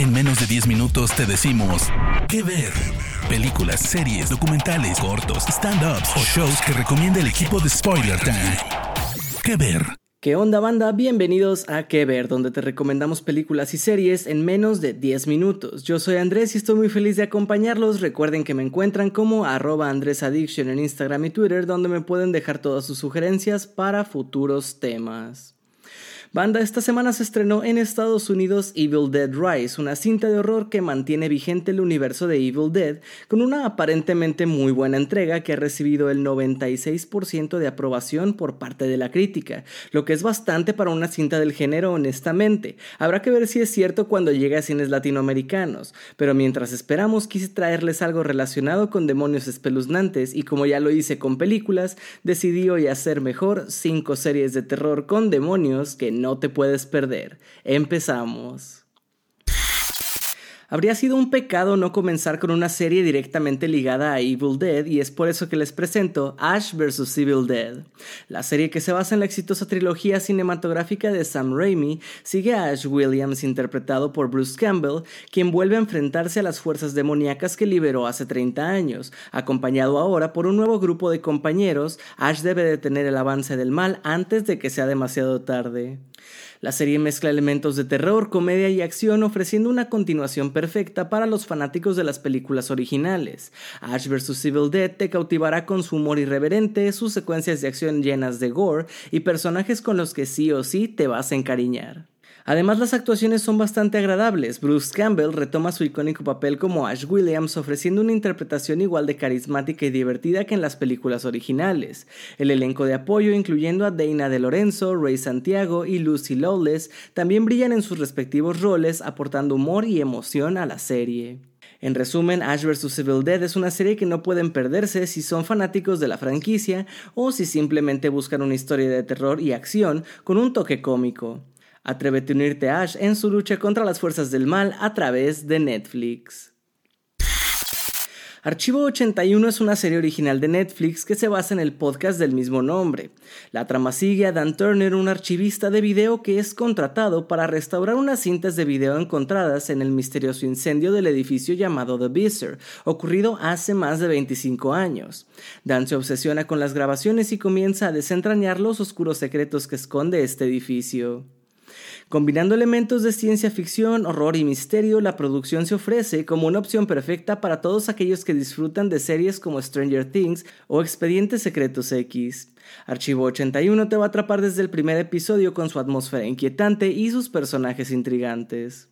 En menos de 10 minutos te decimos qué ver. Películas, series, documentales, cortos, stand-ups o shows que recomienda el equipo de Spoiler Time. ¿Qué ver? ¿Qué onda banda? Bienvenidos a Que Ver, donde te recomendamos películas y series en menos de 10 minutos. Yo soy Andrés y estoy muy feliz de acompañarlos. Recuerden que me encuentran como arroba andresaddiction en Instagram y Twitter, donde me pueden dejar todas sus sugerencias para futuros temas. Banda, esta semana se estrenó en Estados Unidos Evil Dead Rise, una cinta de horror que mantiene vigente el universo de Evil Dead con una aparentemente muy buena entrega que ha recibido el 96% de aprobación por parte de la crítica, lo que es bastante para una cinta del género honestamente. Habrá que ver si es cierto cuando llegue a cines latinoamericanos, pero mientras esperamos quise traerles algo relacionado con demonios espeluznantes y como ya lo hice con películas, decidí hoy hacer mejor 5 series de terror con demonios que no te puedes perder. Empezamos. Habría sido un pecado no comenzar con una serie directamente ligada a Evil Dead y es por eso que les presento Ash vs. Evil Dead. La serie que se basa en la exitosa trilogía cinematográfica de Sam Raimi sigue a Ash Williams interpretado por Bruce Campbell, quien vuelve a enfrentarse a las fuerzas demoníacas que liberó hace 30 años. Acompañado ahora por un nuevo grupo de compañeros, Ash debe detener el avance del mal antes de que sea demasiado tarde. La serie mezcla elementos de terror, comedia y acción ofreciendo una continuación perfecta para los fanáticos de las películas originales. Ash vs. Evil Dead te cautivará con su humor irreverente, sus secuencias de acción llenas de gore y personajes con los que sí o sí te vas a encariñar. Además, las actuaciones son bastante agradables. Bruce Campbell retoma su icónico papel como Ash Williams, ofreciendo una interpretación igual de carismática y divertida que en las películas originales. El elenco de apoyo, incluyendo a Dana de Lorenzo, Ray Santiago y Lucy Lawless, también brillan en sus respectivos roles, aportando humor y emoción a la serie. En resumen, Ash vs. Evil Dead es una serie que no pueden perderse si son fanáticos de la franquicia o si simplemente buscan una historia de terror y acción con un toque cómico. Atrévete a unirte a Ash en su lucha contra las fuerzas del mal a través de Netflix. Archivo 81 es una serie original de Netflix que se basa en el podcast del mismo nombre. La trama sigue a Dan Turner, un archivista de video que es contratado para restaurar unas cintas de video encontradas en el misterioso incendio del edificio llamado The Beazer, ocurrido hace más de 25 años. Dan se obsesiona con las grabaciones y comienza a desentrañar los oscuros secretos que esconde este edificio. Combinando elementos de ciencia ficción, horror y misterio, la producción se ofrece como una opción perfecta para todos aquellos que disfrutan de series como Stranger Things o Expedientes Secretos X. Archivo 81 te va a atrapar desde el primer episodio con su atmósfera inquietante y sus personajes intrigantes.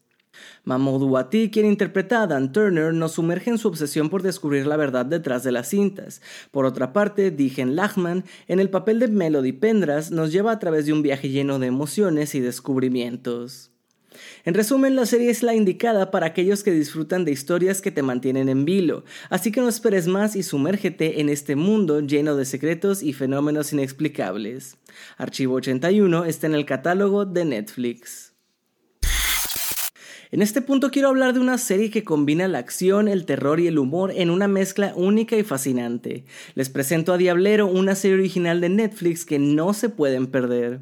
Mahmoud Wati, quien interpreta a Dan Turner, nos sumerge en su obsesión por descubrir la verdad detrás de las cintas. Por otra parte, Dijen Lachman, en el papel de Melody Pendras, nos lleva a través de un viaje lleno de emociones y descubrimientos. En resumen, la serie es la indicada para aquellos que disfrutan de historias que te mantienen en vilo, así que no esperes más y sumérgete en este mundo lleno de secretos y fenómenos inexplicables. Archivo 81 está en el catálogo de Netflix. En este punto quiero hablar de una serie que combina la acción, el terror y el humor en una mezcla única y fascinante. Les presento a Diablero, una serie original de Netflix que no se pueden perder.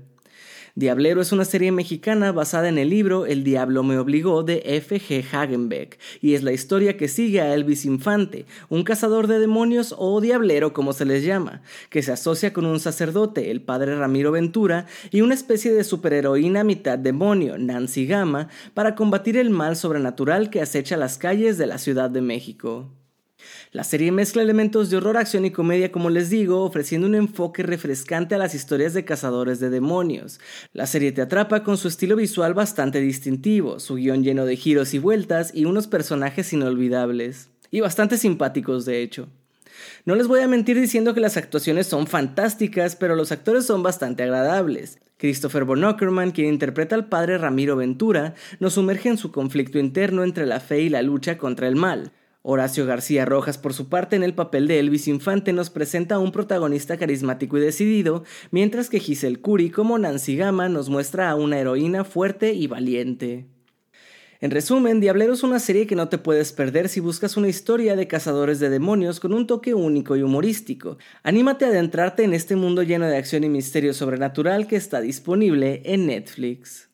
Diablero es una serie mexicana basada en el libro El Diablo me obligó de F. G. Hagenbeck y es la historia que sigue a Elvis Infante, un cazador de demonios o diablero como se les llama, que se asocia con un sacerdote, el padre Ramiro Ventura, y una especie de superheroína mitad demonio, Nancy Gama, para combatir el mal sobrenatural que acecha las calles de la Ciudad de México. La serie mezcla elementos de horror, acción y comedia, como les digo, ofreciendo un enfoque refrescante a las historias de cazadores de demonios. La serie te atrapa con su estilo visual bastante distintivo, su guion lleno de giros y vueltas y unos personajes inolvidables. Y bastante simpáticos, de hecho. No les voy a mentir diciendo que las actuaciones son fantásticas, pero los actores son bastante agradables. Christopher Von Ockerman, quien interpreta al padre Ramiro Ventura, nos sumerge en su conflicto interno entre la fe y la lucha contra el mal. Horacio García Rojas, por su parte, en el papel de Elvis Infante, nos presenta a un protagonista carismático y decidido, mientras que Giselle Curi, como Nancy Gama, nos muestra a una heroína fuerte y valiente. En resumen, Diablero es una serie que no te puedes perder si buscas una historia de cazadores de demonios con un toque único y humorístico. Anímate a adentrarte en este mundo lleno de acción y misterio sobrenatural que está disponible en Netflix.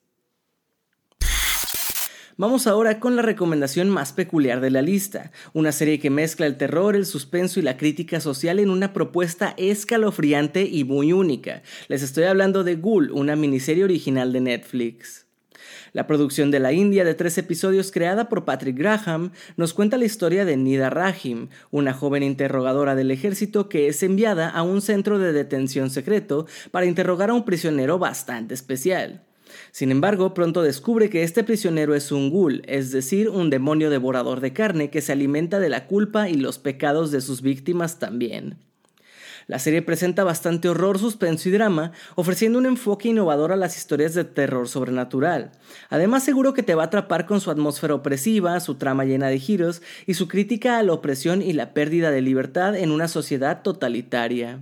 Vamos ahora con la recomendación más peculiar de la lista, una serie que mezcla el terror, el suspenso y la crítica social en una propuesta escalofriante y muy única. Les estoy hablando de Ghoul, una miniserie original de Netflix. La producción de la India de tres episodios creada por Patrick Graham nos cuenta la historia de Nida Rahim, una joven interrogadora del ejército que es enviada a un centro de detención secreto para interrogar a un prisionero bastante especial. Sin embargo, pronto descubre que este prisionero es un ghoul, es decir, un demonio devorador de carne que se alimenta de la culpa y los pecados de sus víctimas también. La serie presenta bastante horror, suspenso y drama, ofreciendo un enfoque innovador a las historias de terror sobrenatural. Además, seguro que te va a atrapar con su atmósfera opresiva, su trama llena de giros y su crítica a la opresión y la pérdida de libertad en una sociedad totalitaria.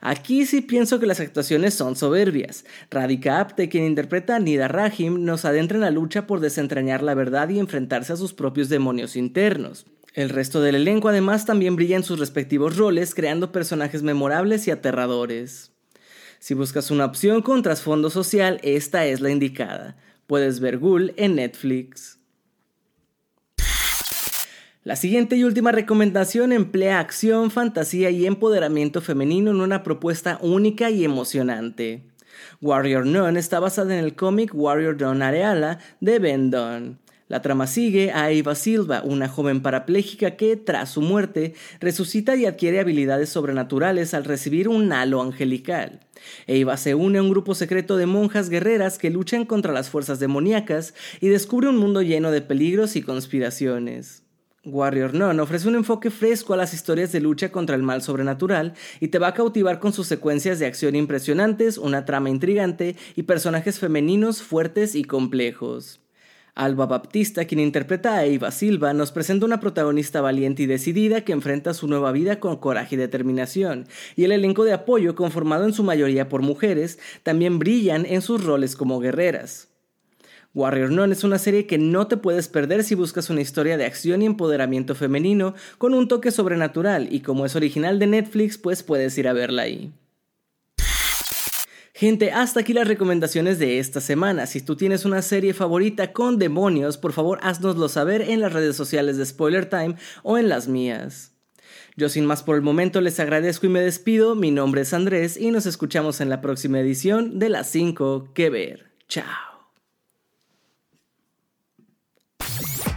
Aquí sí pienso que las actuaciones son soberbias. Radhika Apte, quien interpreta a Nida Rahim, nos adentra en la lucha por desentrañar la verdad y enfrentarse a sus propios demonios internos. El resto del elenco además también brilla en sus respectivos roles, creando personajes memorables y aterradores. Si buscas una opción con trasfondo social, esta es la indicada. Puedes ver Ghoul en Netflix. La siguiente y última recomendación emplea acción, fantasía y empoderamiento femenino en una propuesta única y emocionante. Warrior Nun está basada en el cómic Warrior Dawn Areala de Ben Dunn. La trama sigue a Eva Silva, una joven parapléjica que, tras su muerte, resucita y adquiere habilidades sobrenaturales al recibir un halo angelical. Eva se une a un grupo secreto de monjas guerreras que luchan contra las fuerzas demoníacas y descubre un mundo lleno de peligros y conspiraciones. Warrior Nun ofrece un enfoque fresco a las historias de lucha contra el mal sobrenatural y te va a cautivar con sus secuencias de acción impresionantes, una trama intrigante y personajes femeninos fuertes y complejos. Alba Baptista, quien interpreta a Eva Silva, nos presenta una protagonista valiente y decidida que enfrenta su nueva vida con coraje y determinación, y el elenco de apoyo, conformado en su mayoría por mujeres, también brillan en sus roles como guerreras. Warrior Nun es una serie que no te puedes perder si buscas una historia de acción y empoderamiento femenino con un toque sobrenatural y como es original de Netflix pues puedes ir a verla ahí. Gente, hasta aquí las recomendaciones de esta semana. Si tú tienes una serie favorita con demonios, por favor haznoslo saber en las redes sociales de Spoiler Time o en las mías. Yo sin más por el momento les agradezco y me despido. Mi nombre es Andrés y nos escuchamos en la próxima edición de las 5 que ver. Chao.